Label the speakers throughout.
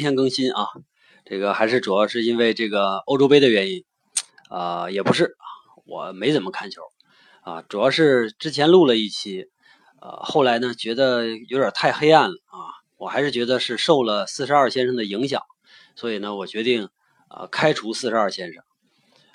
Speaker 1: 大家好，晚了一天更新啊，这个还是主要是因为这个欧洲杯的原因啊，也不是，我没怎么看球啊，主要是之前录了一期，呃，后来呢觉得有点太黑暗了啊，我还是觉得是受了四十二先生的影响，所以呢，我决定啊开除四十二先生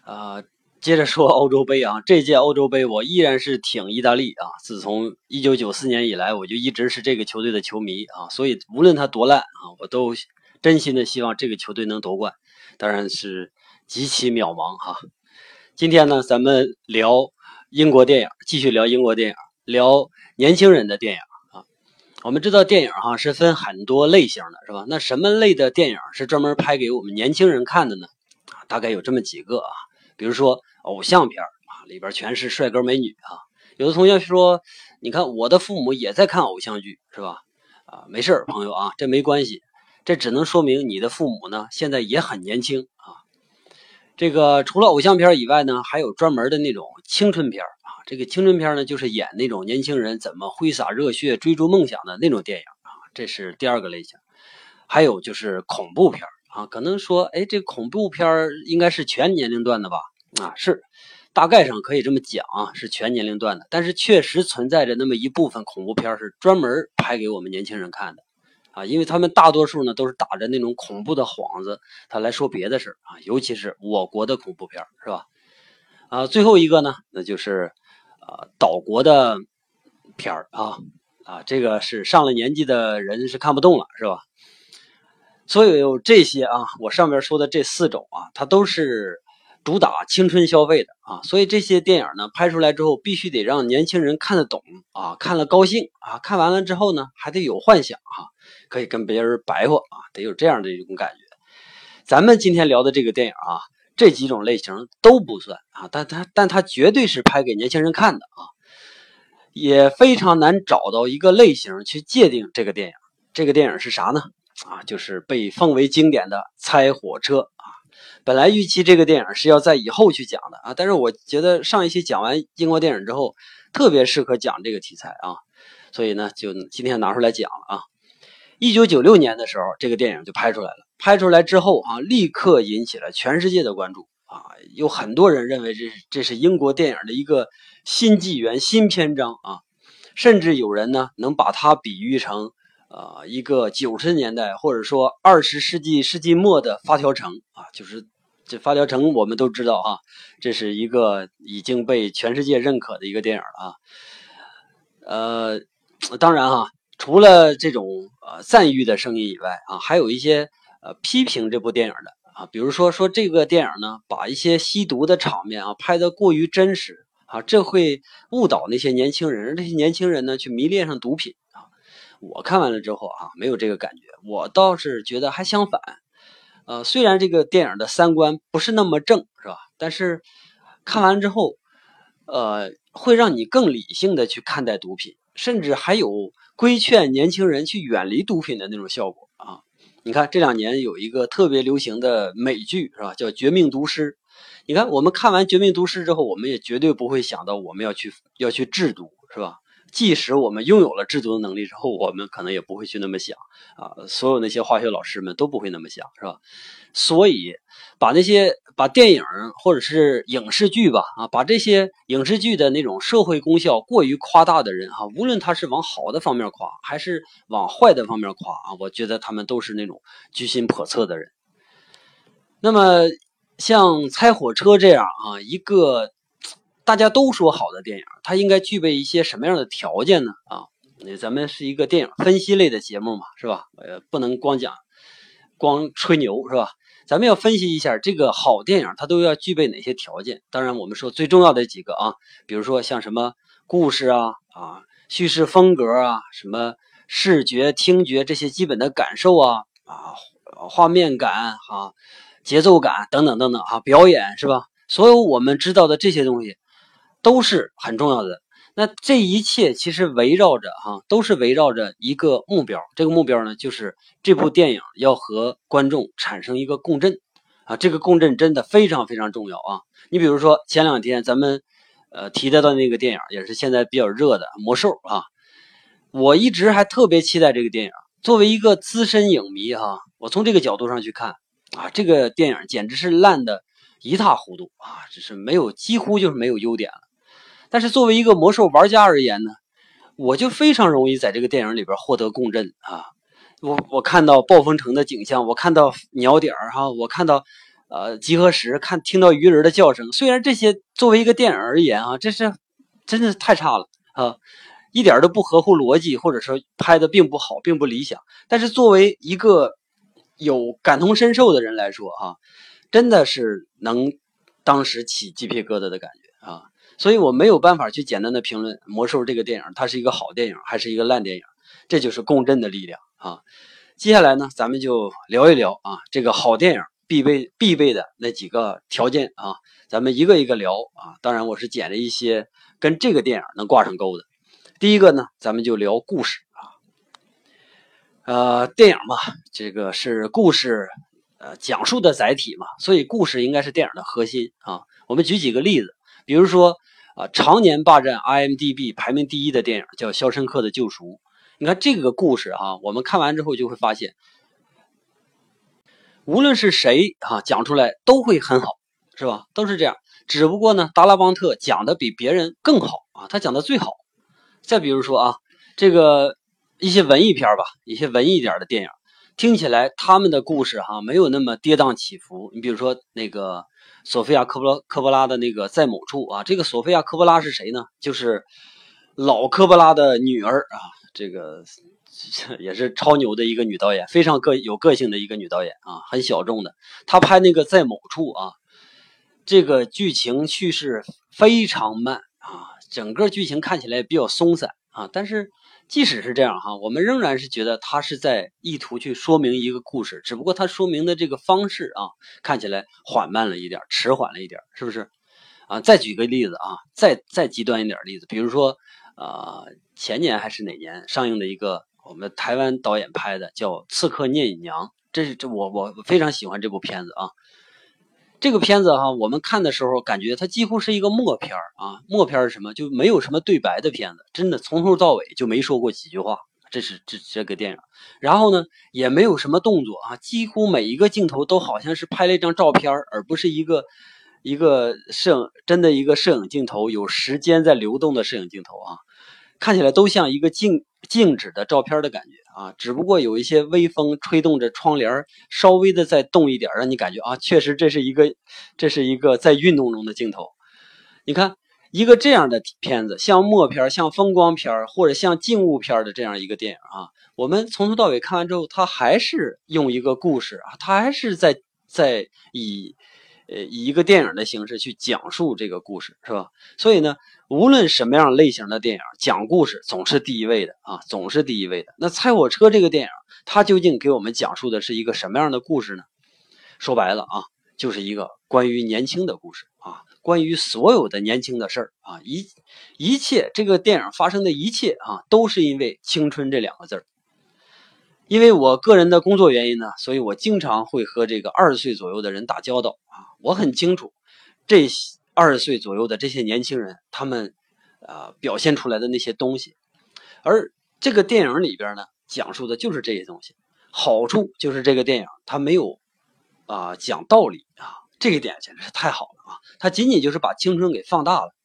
Speaker 1: 啊。接着说 欧洲杯啊，这届欧洲杯我依然是挺意大利啊。自从一九九四年以来，我就一直是这个球队的球迷啊。所以无论他多烂啊，我都真心的希望这个球队能夺冠。当然是极其渺茫哈。今天呢，咱们聊英国电影，继续聊英国电影，聊年轻人的电影啊。我们知道电影哈是分很多类型的，是吧？那什么类的电影是专门拍给我们年轻人看的呢？啊，大概有这么几个啊，比如说。偶像片啊，里边全是帅哥美女啊。有的同学说：“你看，我的父母也在看偶像剧，是吧？”啊，没事儿朋友啊，这没关系，这只能说明你的父母呢现在也很年轻啊。这个除了偶像片以外呢，还有专门的那种青春片啊。这个青春片呢，就是演那种年轻人怎么挥洒热血、追逐梦想的那种电影啊。这是第二个类型。还有就是恐怖片啊，可能说，哎，这恐怖片应该是全年龄段的吧？啊，是，大概上可以这么讲啊，是全年龄段的，但是确实存在着那么一部分恐怖片是专门拍给我们年轻人看的，啊，因为他们大多数呢都是打着那种恐怖的幌子，他来说别的事啊，尤其是我国的恐怖片是吧？啊，最后一个呢，那就是啊岛国的片儿啊，啊，这个是上了年纪的人是看不动了是吧？所有这些啊，我上面说的这四种啊，它都是。主打青春消费的啊，所以这些电影呢拍出来之后，必须得让年轻人看得懂啊，看了高兴啊，看完了之后呢，还得有幻想哈，可以跟别人白话啊，得有这样的一种感觉。咱们今天聊的这个电影啊，这几种类型都不算啊，但它但它绝对是拍给年轻人看的啊，也非常难找到一个类型去界定这个电影。这个电影是啥呢？啊，就是被奉为经典的《猜火车》。啊本来预期这个电影是要在以后去讲的啊，但是我觉得上一期讲完英国电影之后，特别适合讲这个题材啊，所以呢，就今天拿出来讲了啊。一九九六年的时候，这个电影就拍出来了，拍出来之后啊，立刻引起了全世界的关注啊，有很多人认为这是这是英国电影的一个新纪元、新篇章啊，甚至有人呢能把它比喻成。啊，一个九十年代或者说二十世纪世纪末的发条城啊，就是这发条城，我们都知道啊，这是一个已经被全世界认可的一个电影了啊。呃，当然哈，除了这种呃赞誉的声音以外啊，还有一些呃批评这部电影的啊，比如说说这个电影呢，把一些吸毒的场面啊拍得过于真实啊，这会误导那些年轻人，让这些年轻人呢去迷恋上毒品啊。我看完了之后啊，没有这个感觉，我倒是觉得还相反。呃，虽然这个电影的三观不是那么正，是吧？但是看完之后，呃，会让你更理性的去看待毒品，甚至还有规劝年轻人去远离毒品的那种效果啊。你看这两年有一个特别流行的美剧，是吧？叫《绝命毒师》。你看我们看完《绝命毒师》之后，我们也绝对不会想到我们要去要去制毒，是吧？即使我们拥有了制毒的能力之后，我们可能也不会去那么想啊。所有那些化学老师们都不会那么想，是吧？所以，把那些把电影或者是影视剧吧，啊，把这些影视剧的那种社会功效过于夸大的人，哈，无论他是往好的方面夸，还是往坏的方面夸啊，我觉得他们都是那种居心叵测的人。那么，像猜火车这样啊，一个。大家都说好的电影，它应该具备一些什么样的条件呢？啊，那咱们是一个电影分析类的节目嘛，是吧？呃，不能光讲，光吹牛是吧？咱们要分析一下这个好电影，它都要具备哪些条件？当然，我们说最重要的几个啊，比如说像什么故事啊啊，叙事风格啊，什么视觉、听觉这些基本的感受啊啊，画面感哈，节奏感等等等等啊，表演是吧？所有我们知道的这些东西。都是很重要的。那这一切其实围绕着哈，都是围绕着一个目标。这个目标呢，就是这部电影要和观众产生一个共振啊。这个共振真的非常非常重要啊。你比如说前两天咱们呃提到的那个电影，也是现在比较热的《魔兽》啊。我一直还特别期待这个电影，作为一个资深影迷哈，我从这个角度上去看啊，这个电影简直是烂的一塌糊涂啊，只是没有几乎就是没有优点了。但是作为一个魔兽玩家而言呢，我就非常容易在这个电影里边获得共振啊。我我看到暴风城的景象，我看到鸟点儿哈，我看到呃集合时看听到鱼人的叫声。虽然这些作为一个电影而言啊，这是真的太差了啊。一点都不合乎逻辑，或者说拍的并不好，并不理想。但是作为一个有感同身受的人来说，哈，真的是能当时起鸡皮疙瘩的感觉啊！所以我没有办法去简单的评论《魔兽》这个电影，它是一个好电影还是一个烂电影，这就是共振的力量啊！接下来呢，咱们就聊一聊啊，这个好电影必备必备的那几个条件啊，咱们一个一个聊啊。当然，我是捡了一些跟这个电影能挂上钩的。第一个呢，咱们就聊故事啊，呃，电影嘛，这个是故事，呃，讲述的载体嘛，所以故事应该是电影的核心啊。我们举几个例子，比如说啊，常年霸占 IMDB 排名第一的电影叫《肖申克的救赎》，你看这个故事啊，我们看完之后就会发现，无论是谁啊讲出来都会很好，是吧？都是这样，只不过呢，达拉邦特讲的比别人更好啊，他讲的最好。再比如说啊，这个一些文艺片吧，一些文艺点的电影，听起来他们的故事哈没有那么跌宕起伏。你比如说那个索菲亚科波科波拉的那个在某处啊，这个索菲亚科波拉是谁呢？就是老科波拉的女儿啊，这个 也是超牛的一个女导演，非常个有个性的一个女导演啊，很小众的。她拍那个在某处啊，这个剧情叙事非常慢啊。整个剧情看起来比较松散啊，但是即使是这样哈，我们仍然是觉得他是在意图去说明一个故事，只不过他说明的这个方式啊，看起来缓慢了一点，迟缓了一点，是不是？啊，再举个例子啊，再再极端一点例子，比如说啊，前年还是哪年上映的一个我们台湾导演拍的叫《刺客聂隐娘》，这是这我我非常喜欢这部片子啊。这个片子哈，我们看的时候感觉它几乎是一个默片儿啊。默片是什么？就没有什么对白的片子，真的从头到尾就没说过几句话。这是这这个电影，然后呢，也没有什么动作啊，几乎每一个镜头都好像是拍了一张照片，而不是一个一个摄影真的一个摄影镜头，有时间在流动的摄影镜头啊，看起来都像一个静静止的照片的感觉。啊，只不过有一些微风吹动着窗帘，稍微的再动一点，让你感觉啊，确实这是一个，这是一个在运动中的镜头。你看，一个这样的片子，像默片、像风光片或者像静物片的这样一个电影啊，我们从头到尾看完之后，它还是用一个故事啊，它还是在在以。呃，以一个电影的形式去讲述这个故事，是吧？所以呢，无论什么样类型的电影，讲故事总是第一位的啊，总是第一位的。那《猜火车》这个电影，它究竟给我们讲述的是一个什么样的故事呢？说白了啊，就是一个关于年轻的故事啊，关于所有的年轻的事儿啊，一一切这个电影发生的一切啊，都是因为青春这两个字儿。因为我个人的工作原因呢，所以我经常会和这个二十岁左右的人打交道啊。我很清楚，这二十岁左右的这些年轻人，他们啊表现出来的那些东西，而这个电影里边呢，讲述的就是这些东西。好处就是这个电影它没有啊讲道理啊，这一点简直是太好了啊！它仅仅就是把青春给放大了，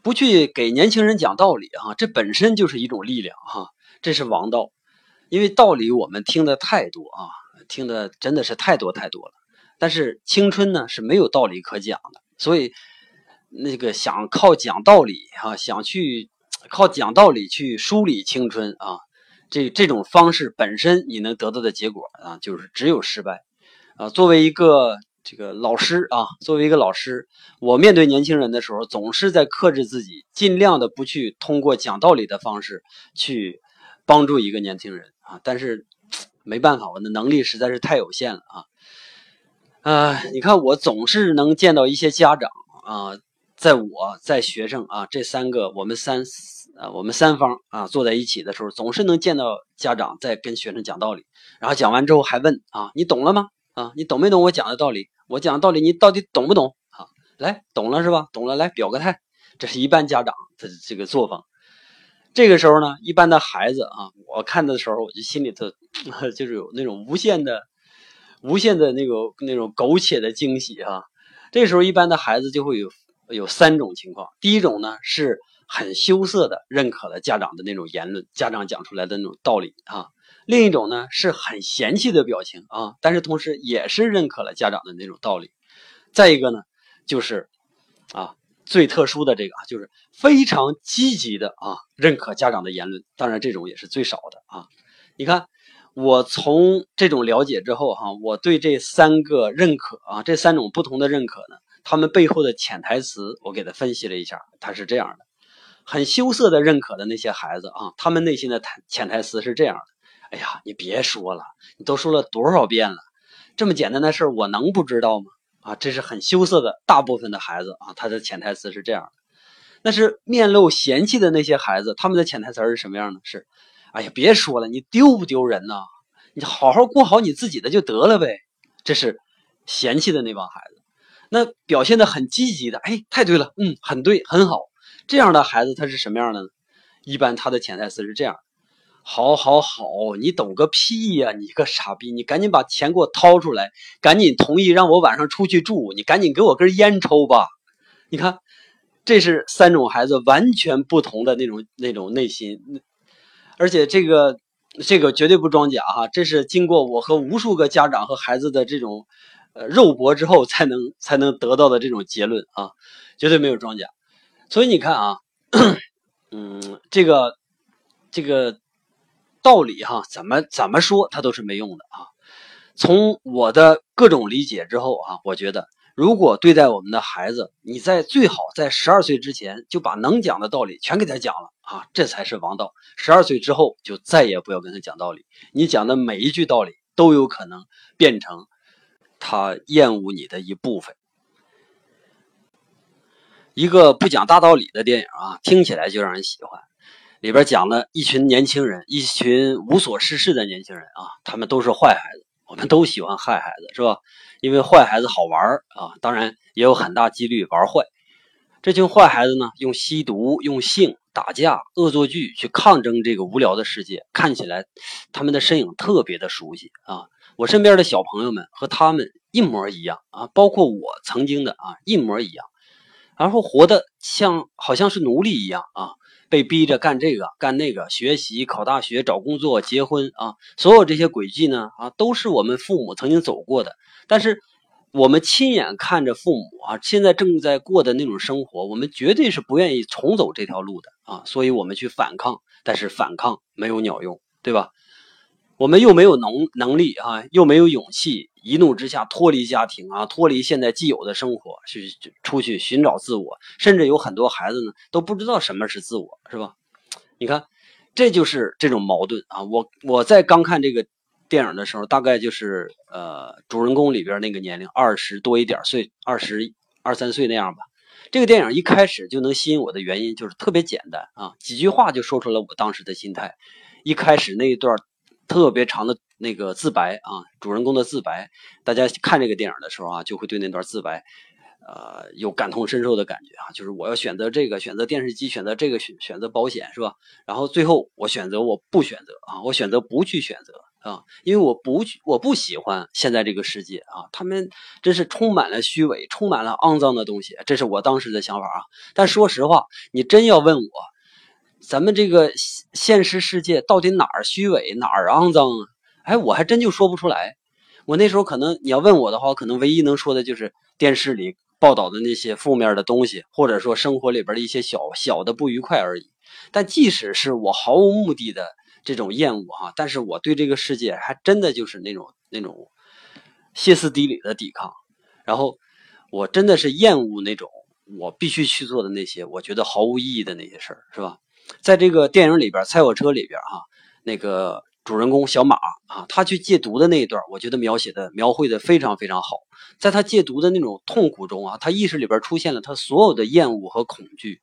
Speaker 1: 不去给年轻人讲道理啊，这本身就是一种力量哈，这是王道。因为道理我们听的太多啊，听的真的是太多太多了。但是青春呢是没有道理可讲的，所以那个想靠讲道理啊，想去靠讲道理去梳理青春啊，这这种方式本身你能得到的结果啊，就是只有失败啊。作为一个这个老师啊，作为一个老师，我面对年轻人的时候，总是在克制自己，尽量的不去通过讲道理的方式去帮助一个年轻人。啊，但是没办法，我的能力实在是太有限了啊！啊，你看我总是能见到一些家长啊，在我在学生啊这三个我们三啊我们三方啊坐在一起的时候，总是能见到家长在跟学生讲道理，然后讲完之后还问啊，你懂了吗？啊，你懂没懂我讲的道理？我讲的道理你到底懂不懂？啊，来，懂了是吧？懂了，来表个态。这是一般家长的这个作风。这个时候呢，一般的孩子啊，我看的时候，我就心里头 就是有那种无限的、无限的那个那种苟且的惊喜啊。这时候，一般的孩子就会有有三种情况。第一种呢，是很羞涩的认可了家长的那种言论，家长讲出来的那种道理啊。另一种呢，是很嫌弃的表情啊，但是同时也是认可了家长的那种道理。再一个呢，就是啊。最特殊的这个，就是非常积极的啊，认可家长的言论。当然，这种也是最少的啊。你看，我从这种了解之后哈，我对这三个认可啊，这三种不同的认可呢，他们背后的潜台词，我给他分析了一下。他是这样的：很羞涩的认可的那些孩子啊，他们内心的台潜台词是这样的：哎呀，你别说了，你都说了多少遍了，这么简单的事儿我能不知道吗？啊，这是很羞涩的，大部分的孩子啊，他的潜台词是这样的。那是面露嫌弃的那些孩子，他们的潜台词是什么样的？是，哎呀，别说了，你丢不丢人呢？你好好过好你自己的就得了呗。这是嫌弃的那帮孩子。那表现的很积极的，哎，太对了，嗯，很对，很好。这样的孩子他是什么样的呢？一般他的潜台词是这样。好，好，好，你懂个屁呀！你个傻逼，你赶紧把钱给我掏出来，赶紧同意让我晚上出去住，你赶紧给我根烟抽吧。你看，这是三种孩子完全不同的那种那种内心，而且这个这个绝对不装假哈，这是经过我和无数个家长和孩子的这种呃肉搏之后才能才能得到的这种结论啊，绝对没有装假。所以你看啊，嗯，这个这个。道理哈，怎么怎么说它都是没用的啊！从我的各种理解之后啊，我觉得如果对待我们的孩子，你在最好在十二岁之前就把能讲的道理全给他讲了啊，这才是王道。十二岁之后就再也不要跟他讲道理，你讲的每一句道理都有可能变成他厌恶你的一部分。一个不讲大道理的电影啊，听起来就让人喜欢。里边讲了一群年轻人，一群无所事事的年轻人啊，他们都是坏孩子，我们都喜欢害孩子，是吧？因为坏孩子好玩啊，当然也有很大几率玩坏。这群坏孩子呢，用吸毒、用性、打架、恶作剧去抗争这个无聊的世界，看起来他们的身影特别的熟悉啊。我身边的小朋友们和他们一模一样啊，包括我曾经的啊，一模一样，然后活得像好像是奴隶一样啊。被逼着干这个干那个，学习、考大学、找工作、结婚啊，所有这些轨迹呢啊，都是我们父母曾经走过的。但是我们亲眼看着父母啊，现在正在过的那种生活，我们绝对是不愿意重走这条路的啊，所以我们去反抗，但是反抗没有鸟用，对吧？我们又没有能能力啊，又没有勇气，一怒之下脱离家庭啊，脱离现在既有的生活，去出去寻找自我。甚至有很多孩子呢，都不知道什么是自我，是吧？你看，这就是这种矛盾啊。我我在刚看这个电影的时候，大概就是呃，主人公里边那个年龄二十多一点岁，二十二三岁那样吧。这个电影一开始就能吸引我的原因，就是特别简单啊，几句话就说出了我当时的心态。一开始那一段。特别长的那个自白啊，主人公的自白，大家看这个电影的时候啊，就会对那段自白，呃，有感同身受的感觉啊。就是我要选择这个，选择电视机，选择这个选选择保险，是吧？然后最后我选择我不选择啊，我选择不去选择啊，因为我不，我不喜欢现在这个世界啊，他们真是充满了虚伪，充满了肮脏的东西，这是我当时的想法啊。但说实话，你真要问我。咱们这个现实世界到底哪儿虚伪哪儿肮脏啊？哎，我还真就说不出来。我那时候可能你要问我的话，我可能唯一能说的就是电视里报道的那些负面的东西，或者说生活里边的一些小小的不愉快而已。但即使是我毫无目的的这种厌恶哈，但是我对这个世界还真的就是那种那种歇斯底里的抵抗。然后我真的是厌恶那种我必须去做的那些我觉得毫无意义的那些事儿，是吧？在这个电影里边，《猜火车》里边，哈，那个主人公小马啊，他去戒毒的那一段，我觉得描写的、描绘的非常非常好。在他戒毒的那种痛苦中啊，他意识里边出现了他所有的厌恶和恐惧，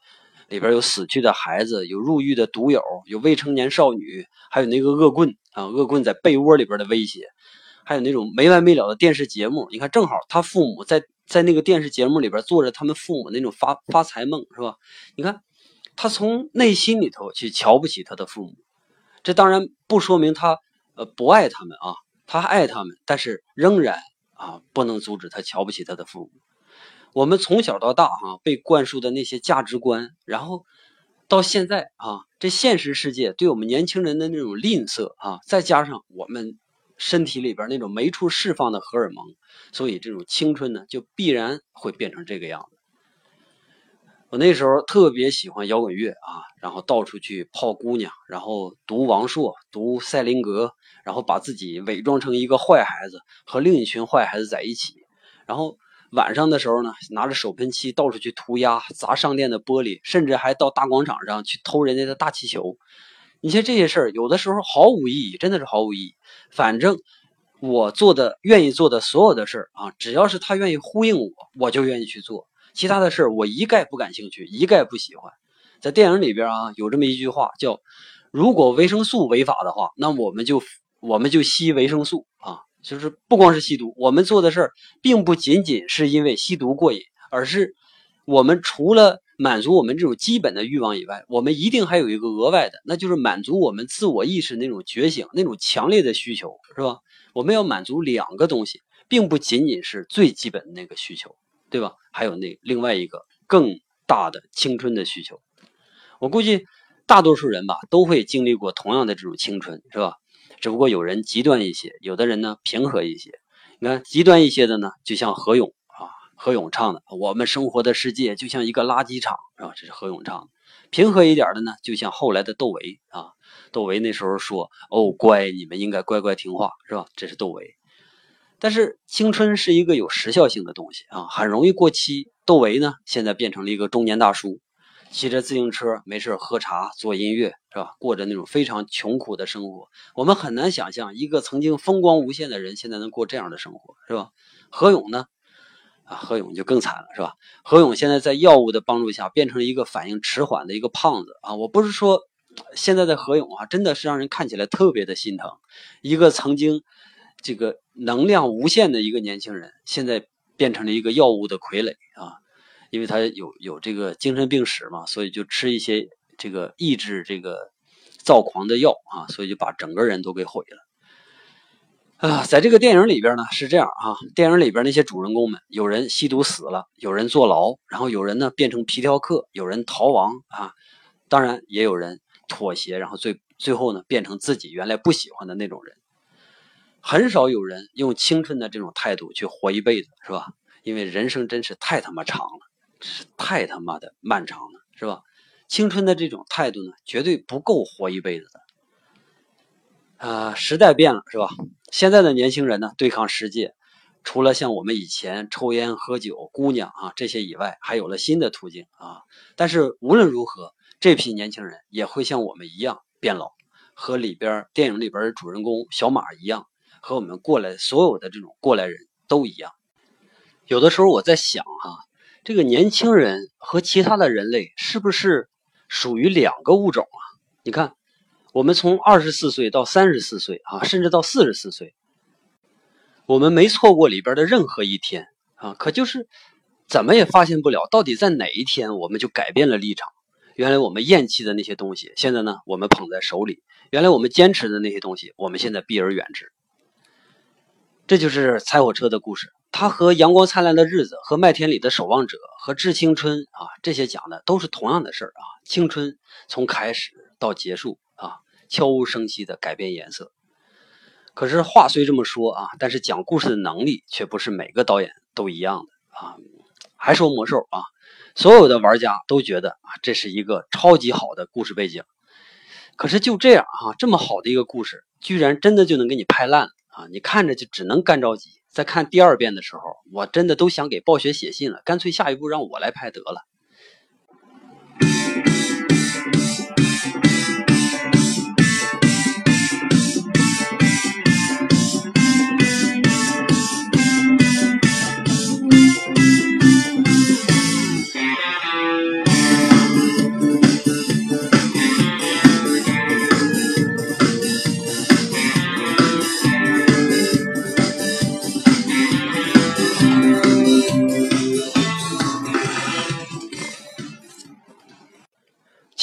Speaker 1: 里边有死去的孩子，有入狱的毒友，有未成年少女，还有那个恶棍啊，恶棍在被窝里边的威胁，还有那种没完没了的电视节目。你看，正好他父母在在那个电视节目里边做着他们父母那种发发财梦，是吧？你看。他从内心里头去瞧不起他的父母。这当然不说明他呃不爱他们啊，他爱他们，但是仍然啊不能阻止他瞧不起他的父母。我们从小到大哈被灌输的那些价值观，然后到现在啊，这现实世界对我们年轻人的那种吝啬啊，再加上我们身体里边那种没处释放的荷尔蒙，所以这种青春呢，就必然会变成这个样子。我那时候特别喜欢摇滚乐啊，然后到处去泡姑娘，然后读王朔、读赛林格，然后把自己伪装成一个坏孩子，和另一群坏孩子在一起，然后。晚上的时候呢，拿着手喷漆到处去涂鸦、砸商店的玻璃，甚至还到大广场上去偷人家的大气球。你像这些事儿，有的时候毫无意义，真的是毫无意义。反正我做的、愿意做的所有的事儿啊，只要是他愿意呼应我，我就愿意去做。其他的事儿我一概不感兴趣，一概不喜欢。在电影里边啊，有这么一句话叫：“如果维生素违法的话，那我们就我们就吸维生素啊。”就是不光是吸毒，我们做的事儿并不仅仅是因为吸毒过瘾，而是我们除了满足我们这种基本的欲望以外，我们一定还有一个额外的，那就是满足我们自我意识那种觉醒、那种强烈的需求，是吧？我们要满足两个东西，并不仅仅是最基本的那个需求，对吧？还有那另外一个更大的青春的需求。我估计大多数人吧，都会经历过同样的这种青春，是吧？只不过有人极端一些，有的人呢平和一些。你看极端一些的呢，就像何勇啊，何勇唱的《我们生活的世界就像一个垃圾场》，是吧？这是何勇唱的。平和一点的呢，就像后来的窦唯啊，窦唯那时候说：“哦，乖，你们应该乖乖听话，是吧？”这是窦唯。但是青春是一个有时效性的东西啊，很容易过期。窦唯呢，现在变成了一个中年大叔。骑着自行车没事喝茶做音乐是吧？过着那种非常穷苦的生活，我们很难想象一个曾经风光无限的人现在能过这样的生活是吧？何勇呢？啊，何勇就更惨了是吧？何勇现在在药物的帮助下变成了一个反应迟缓的一个胖子啊！我不是说现在的何勇啊，真的是让人看起来特别的心疼，一个曾经这个能量无限的一个年轻人，现在变成了一个药物的傀儡啊！因为他有有这个精神病史嘛，所以就吃一些这个抑制这个躁狂的药啊，所以就把整个人都给毁了啊。在这个电影里边呢是这样啊，电影里边那些主人公们，有人吸毒死了，有人坐牢，然后有人呢变成皮条客，有人逃亡啊，当然也有人妥协，然后最最后呢变成自己原来不喜欢的那种人。很少有人用青春的这种态度去活一辈子，是吧？因为人生真是太他妈长了。是太他妈的漫长了，是吧？青春的这种态度呢，绝对不够活一辈子的。啊，时代变了，是吧？现在的年轻人呢，对抗世界，除了像我们以前抽烟喝酒、姑娘啊这些以外，还有了新的途径啊。但是无论如何，这批年轻人也会像我们一样变老，和里边电影里边的主人公小马一样，和我们过来所有的这种过来人都一样。有的时候我在想哈。这个年轻人和其他的人类是不是属于两个物种啊？你看，我们从二十四岁到三十四岁啊，甚至到四十四岁，我们没错过里边的任何一天啊，可就是怎么也发现不了，到底在哪一天我们就改变了立场。原来我们厌弃的那些东西，现在呢我们捧在手里；原来我们坚持的那些东西，我们现在避而远之。这就是踩火车的故事。它和《阳光灿烂的日子》和《麦田里的守望者》和《致青春》啊，这些讲的都是同样的事儿啊。青春从开始到结束啊，悄无声息的改变颜色。可是话虽这么说啊，但是讲故事的能力却不是每个导演都一样的啊。还说魔兽啊，所有的玩家都觉得啊，这是一个超级好的故事背景。可是就这样啊，这么好的一个故事，居然真的就能给你拍烂了啊！你看着就只能干着急。在看第二遍的时候，我真的都想给暴雪写信了，干脆下一步让我来拍得了。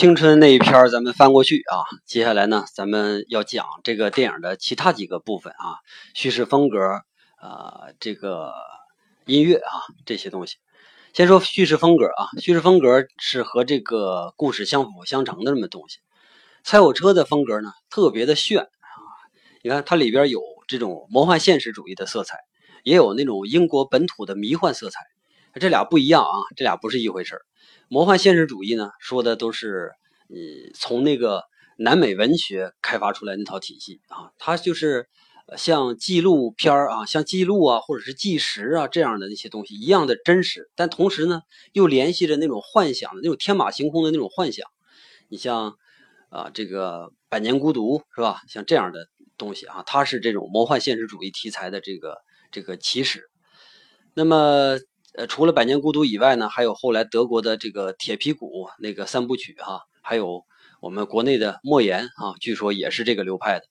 Speaker 1: 青春那一篇咱们翻过去啊，接下来呢，咱们要讲这个电影的其他几个部分啊，叙事风格啊，这个音乐啊，这些东西。先说叙事风格啊，叙事风格是和这个故事相辅相成的这么东西。猜火车的风格呢，特别的炫啊，你看它里边有这种魔幻现实主义的色彩，也有那种英国本土的迷幻色彩，这俩不一样啊，这俩不是一回事魔幻现实主义呢，说的都是你从那个南美文学开发出来那套体系啊，它就是像纪录片啊，像记录啊，或者是纪实啊这样的那些东西一样的真实，但同时呢，又联系着那种幻想的那种天马行空的那种幻想。你像啊，这个《百年孤独》是吧？像这样的东西啊，它是这种魔幻现实主义题材的这个这个起始。那么。呃，除了《百年孤独》以外呢，还有后来德国的这个《铁皮鼓》那个三部曲哈，还有我们国内的莫言啊，据说也是这个流派的。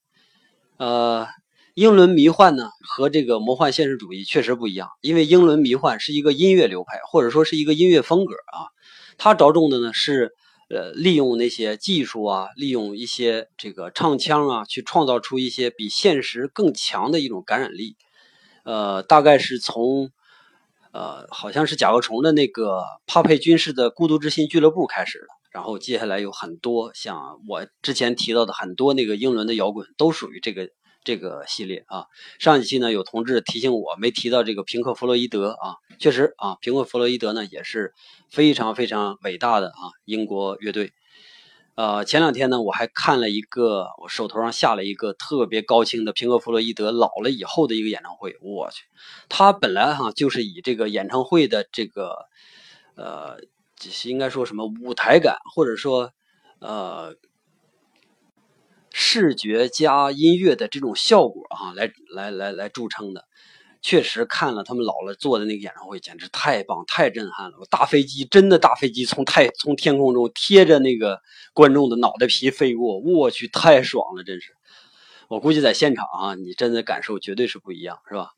Speaker 1: 呃，英伦迷幻呢和这个魔幻现实主义确实不一样，因为英伦迷幻是一个音乐流派，或者说是一个音乐风格啊，它着重的呢是呃利用那些技术啊，利用一些这个唱腔啊，去创造出一些比现实更强的一种感染力。呃，大概是从。呃，好像是甲壳虫的那个帕佩军士的孤独之心俱乐部开始了，然后接下来有很多像我之前提到的很多那个英伦的摇滚都属于这个这个系列啊。上一期呢，有同志提醒我没提到这个平克·弗洛伊德啊，确实啊，平克·弗洛伊德呢也是非常非常伟大的啊英国乐队。呃，前两天呢，我还看了一个，我手头上下了一个特别高清的平克·弗洛伊德老了以后的一个演唱会。我去，他本来哈就是以这个演唱会的这个，呃，应该说什么舞台感，或者说呃视觉加音乐的这种效果哈，来来来来著称的。确实看了他们老了做的那个演唱会，简直太棒、太震撼了！大飞机真的大飞机从太从天空中贴着那个观众的脑袋皮飞过，我去，太爽了，真是！我估计在现场啊，你真的感受绝对是不一样，是吧？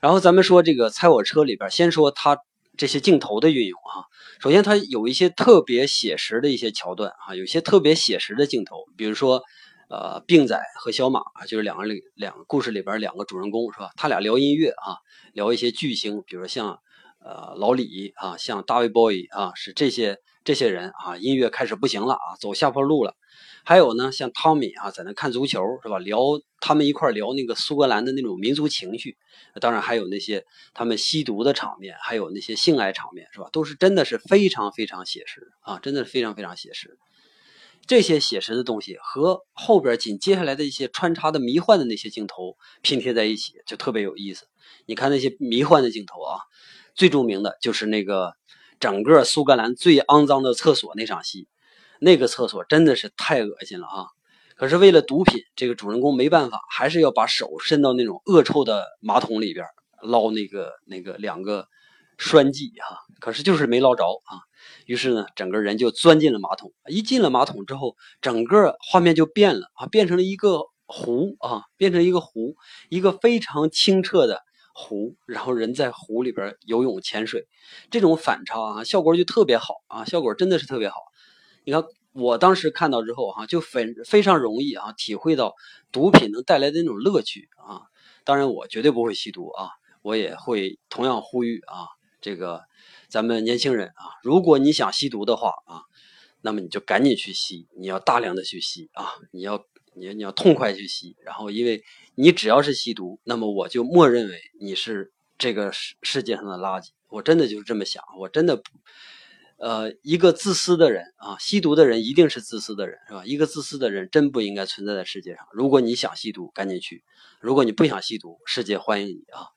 Speaker 1: 然后咱们说这个《猜火车》里边，先说它这些镜头的运用啊。首先，它有一些特别写实的一些桥段啊，有些特别写实的镜头，比如说。呃，病仔和小马就是两个两个故事里边两个主人公是吧？他俩聊音乐啊，聊一些巨星，比如像呃老李啊，像大卫 boy 啊，是这些这些人啊，音乐开始不行了啊，走下坡路了。还有呢，像汤米啊，在那看足球是吧？聊他们一块聊那个苏格兰的那种民族情绪。当然还有那些他们吸毒的场面，还有那些性爱场面是吧？都是真的是非常非常写实啊，真的是非常非常写实。这些写实的东西和后边紧接下来的一些穿插的迷幻的那些镜头拼贴在一起，就特别有意思。你看那些迷幻的镜头啊，最著名的就是那个整个苏格兰最肮脏的厕所那场戏，那个厕所真的是太恶心了啊！可是为了毒品，这个主人公没办法，还是要把手伸到那种恶臭的马桶里边捞那个那个两个栓剂哈，可是就是没捞着啊。于是呢，整个人就钻进了马桶。一进了马桶之后，整个画面就变了啊，变成了一个湖啊，变成一个湖，一个非常清澈的湖。然后人在湖里边游泳潜水，这种反差啊，效果就特别好啊，效果真的是特别好。你看，我当时看到之后哈，就非非常容易啊，体会到毒品能带来的那种乐趣啊。当然，我绝对不会吸毒啊，我也会同样呼吁啊，这个。咱们年轻人啊，如果你想吸毒的话啊，那么你就赶紧去吸，你要大量的去吸啊，你要你你要痛快去吸，然后因为你只要是吸毒，那么我就默认为你是这个世世界上的垃圾，我真的就是这么想，我真的，呃，一个自私的人啊，吸毒的人一定是自私的人，是吧？一个自私的人真不应该存在在世界上。如果你想吸毒，赶紧去；如果你不想吸毒，世界欢迎你啊。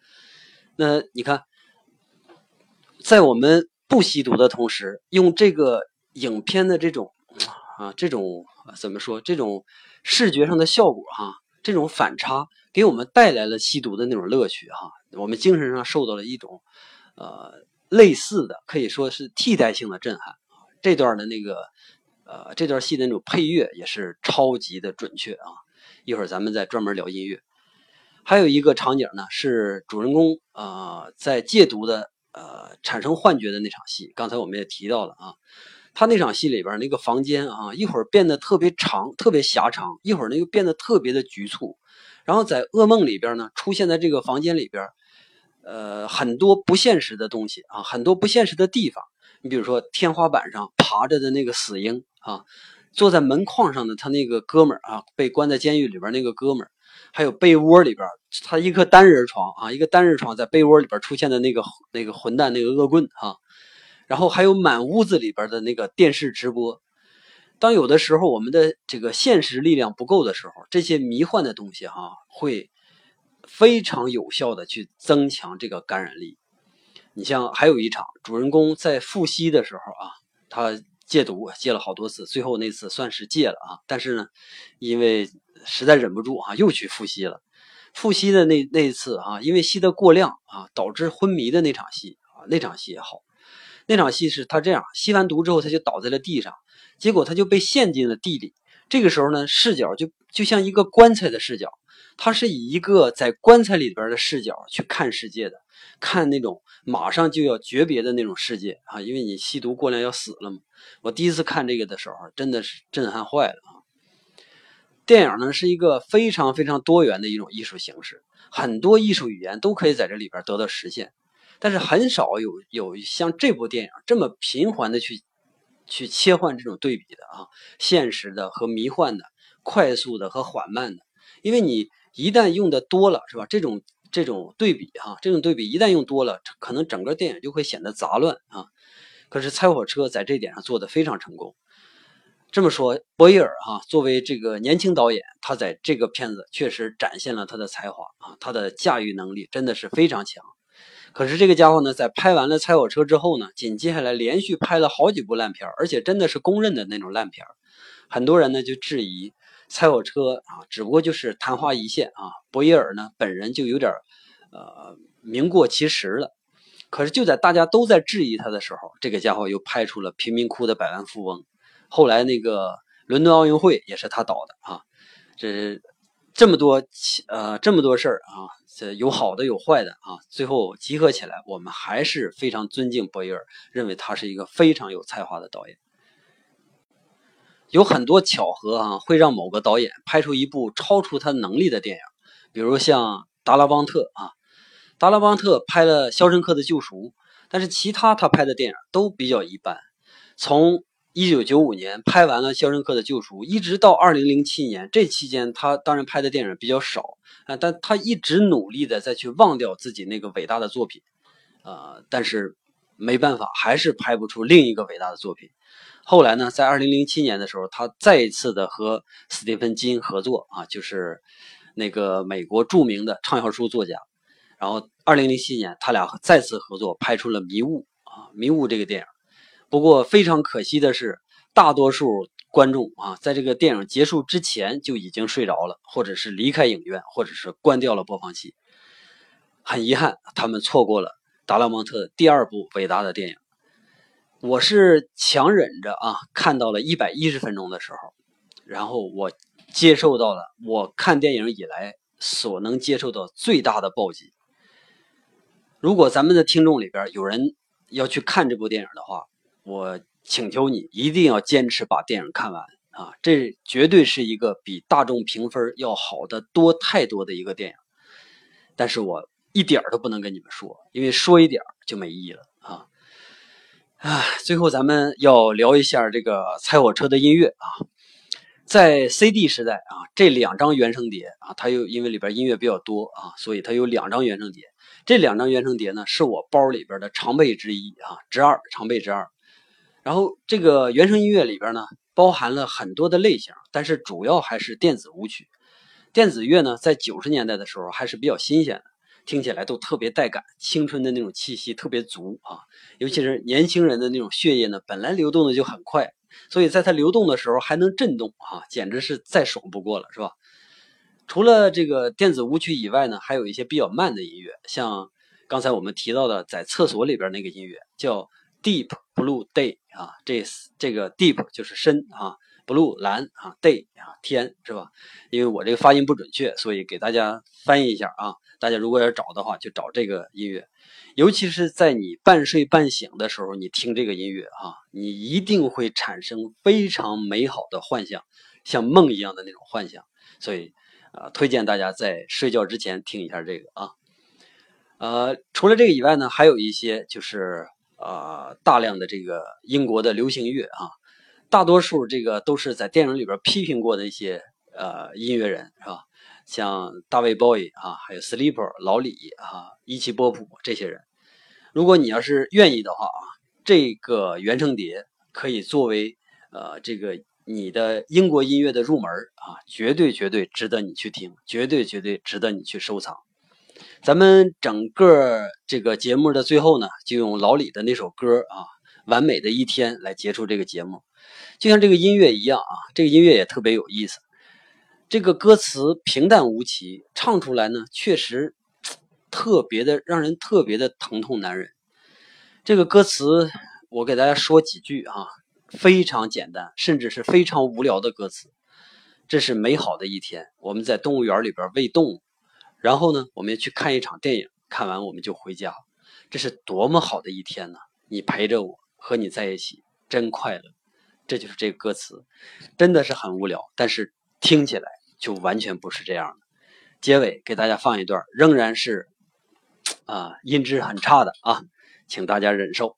Speaker 1: 那你看。在我们不吸毒的同时，用这个影片的这种啊，这种怎么说？这种视觉上的效果哈，这种反差给我们带来了吸毒的那种乐趣哈。我们精神上受到了一种呃类似的，可以说是替代性的震撼。这段的那个呃这段戏的那种配乐也是超级的准确啊。一会儿咱们再专门聊音乐。还有一个场景呢，是主人公啊在戒毒的。呃，产生幻觉的那场戏，刚才我们也提到了啊。他那场戏里边那个房间啊，一会儿变得特别长，特别狭长，一会儿呢又变得特别的局促。然后在噩梦里边呢，出现在这个房间里边，呃，很多不现实的东西啊，很多不现实的地方。你比如说天花板上爬着的那个死婴啊，坐在门框上的他那个哥们儿啊，被关在监狱里边那个哥们儿，还有被窝里边他一个单人床啊，一个单人床在被窝里边出现的那个那个混蛋那个恶棍啊。然后还有满屋子里边的那个电视直播，当有的时候我们的这个现实力量不够的时候，这些迷幻的东西哈会非常有效的去增强这个感染力。你像还有一场主人公在复吸的时候啊，他戒毒戒了好多次，最后那次算是戒了啊，但是呢，因为实在忍不住啊，又去复吸了。复吸的那那一次啊，因为吸的过量啊，导致昏迷的那场戏啊，那场戏也好。那场戏是他这样吸完毒之后，他就倒在了地上，结果他就被陷进了地里。这个时候呢，视角就就像一个棺材的视角，他是以一个在棺材里边的视角去看世界的，看那种马上就要诀别的那种世界啊，因为你吸毒过量要死了嘛。我第一次看这个的时候，真的是震撼坏了！电影呢是一个非常非常多元的一种艺术形式，很多艺术语言都可以在这里边得到实现。但是很少有有像这部电影这么频繁的去去切换这种对比的啊，现实的和迷幻的，快速的和缓慢的。因为你一旦用的多了，是吧？这种这种对比哈，这种对比一旦用多了，可能整个电影就会显得杂乱啊。可是《猜火车》在这点上做的非常成功。这么说，博伊尔哈作为这个年轻导演，他在这个片子确实展现了他的才华啊，他的驾驭能力真的是非常强。可是这个家伙呢，在拍完了《猜火车》之后呢，紧接下来连续拍了好几部烂片而且真的是公认的那种烂片很多人呢就质疑《猜火车》啊，只不过就是昙花一现啊。博伊尔呢本人就有点呃名过其实了。可是就在大家都在质疑他的时候，这个家伙又拍出了《贫民窟的百万富翁》，后来那个伦敦奥运会也是他导的啊。这这么多呃这么多事儿啊。这有好的有坏的啊，最后集合起来，我们还是非常尊敬博伊尔，认为他是一个非常有才华的导演。有很多巧合啊，会让某个导演拍出一部超出他能力的电影，比如像达拉邦特啊，达拉邦特拍了《肖申克的救赎》，但是其他他拍的电影都比较一般，从。一九九五年拍完了《肖申克的救赎》，一直到二零零七年，这期间他当然拍的电影比较少啊，但他一直努力的再去忘掉自己那个伟大的作品，啊，但是没办法，还是拍不出另一个伟大的作品。后来呢，在二零零七年的时候，他再一次的和斯蒂芬金合作啊，就是那个美国著名的畅销书作家，然后二零零七年他俩再次合作，拍出了《迷雾》啊，《迷雾》这个电影。不过非常可惜的是，大多数观众啊，在这个电影结束之前就已经睡着了，或者是离开影院，或者是关掉了播放器。很遗憾，他们错过了达拉蒙特第二部伟大的电影。我是强忍着啊，看到了一百一十分钟的时候，然后我接受到了我看电影以来所能接受到最大的暴击。如果咱们的听众里边有人要去看这部电影的话，我请求你一定要坚持把电影看完啊！这绝对是一个比大众评分要好的多太多的一个电影。但是我一点都不能跟你们说，因为说一点就没意义了啊！啊，最后咱们要聊一下这个《猜火车》的音乐啊。在 CD 时代啊，这两张原声碟啊，它又因为里边音乐比较多啊，所以它有两张原声碟。这两张原声碟呢，是我包里边的常备之一啊，之二，常备之二。然后这个原声音乐里边呢，包含了很多的类型，但是主要还是电子舞曲。电子乐呢，在九十年代的时候还是比较新鲜的，听起来都特别带感，青春的那种气息特别足啊。尤其是年轻人的那种血液呢，本来流动的就很快，所以在它流动的时候还能震动啊，简直是再爽不过了，是吧？除了这个电子舞曲以外呢，还有一些比较慢的音乐，像刚才我们提到的在厕所里边那个音乐叫。Deep Blue Day 啊，这这个 Deep 就是深啊 blue 蓝啊，day 啊天是吧？因为我这个发音不准确，所以给大家翻译一下啊。大家如果要找的话，就找这个音乐，尤其是在你半睡半醒的时候，你听这个音乐啊，你一定会产生非常美好的幻想，像梦一样的那种幻想。所以啊，推荐大家在睡觉之前听一下这个啊。呃，除了这个以外呢，还有一些就是啊，大量的这个英国的流行乐啊。大多数这个都是在电影里边批评过的一些呃音乐人是吧？像大卫鲍伊啊，还有 Sleeper 老李啊，伊奇波普这些人。如果你要是愿意的话啊，这个原声碟可以作为呃这个你的英国音乐的入门啊，绝对绝对值得你去听，绝对绝对值得你去收藏。咱们整个这个节目的最后呢，就用老李的那首歌啊，《完美的一天》来结束这个节目。就像这个音乐一样啊，这个音乐也特别有意思。这个歌词平淡无奇，唱出来呢，确实特别的让人特别的疼痛难忍。这个歌词我给大家说几句啊，非常简单，甚至是非常无聊的歌词。这是美好的一天，我们在动物园里边喂动物，然后呢，我们去看一场电影，看完我们就回家。这是多么好的一天呢！你陪着我，和你在一起，真快乐。这就是这个歌词，真的是很无聊，但是听起来就完全不是这样的。结尾给大家放一段，仍然是啊音质很差的啊，请大家忍受。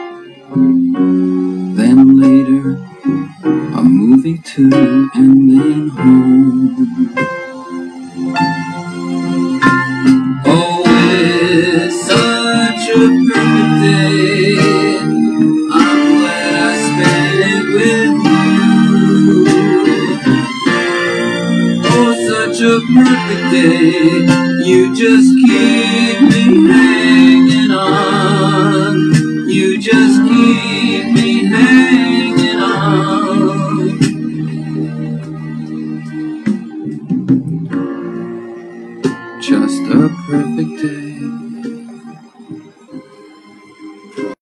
Speaker 1: to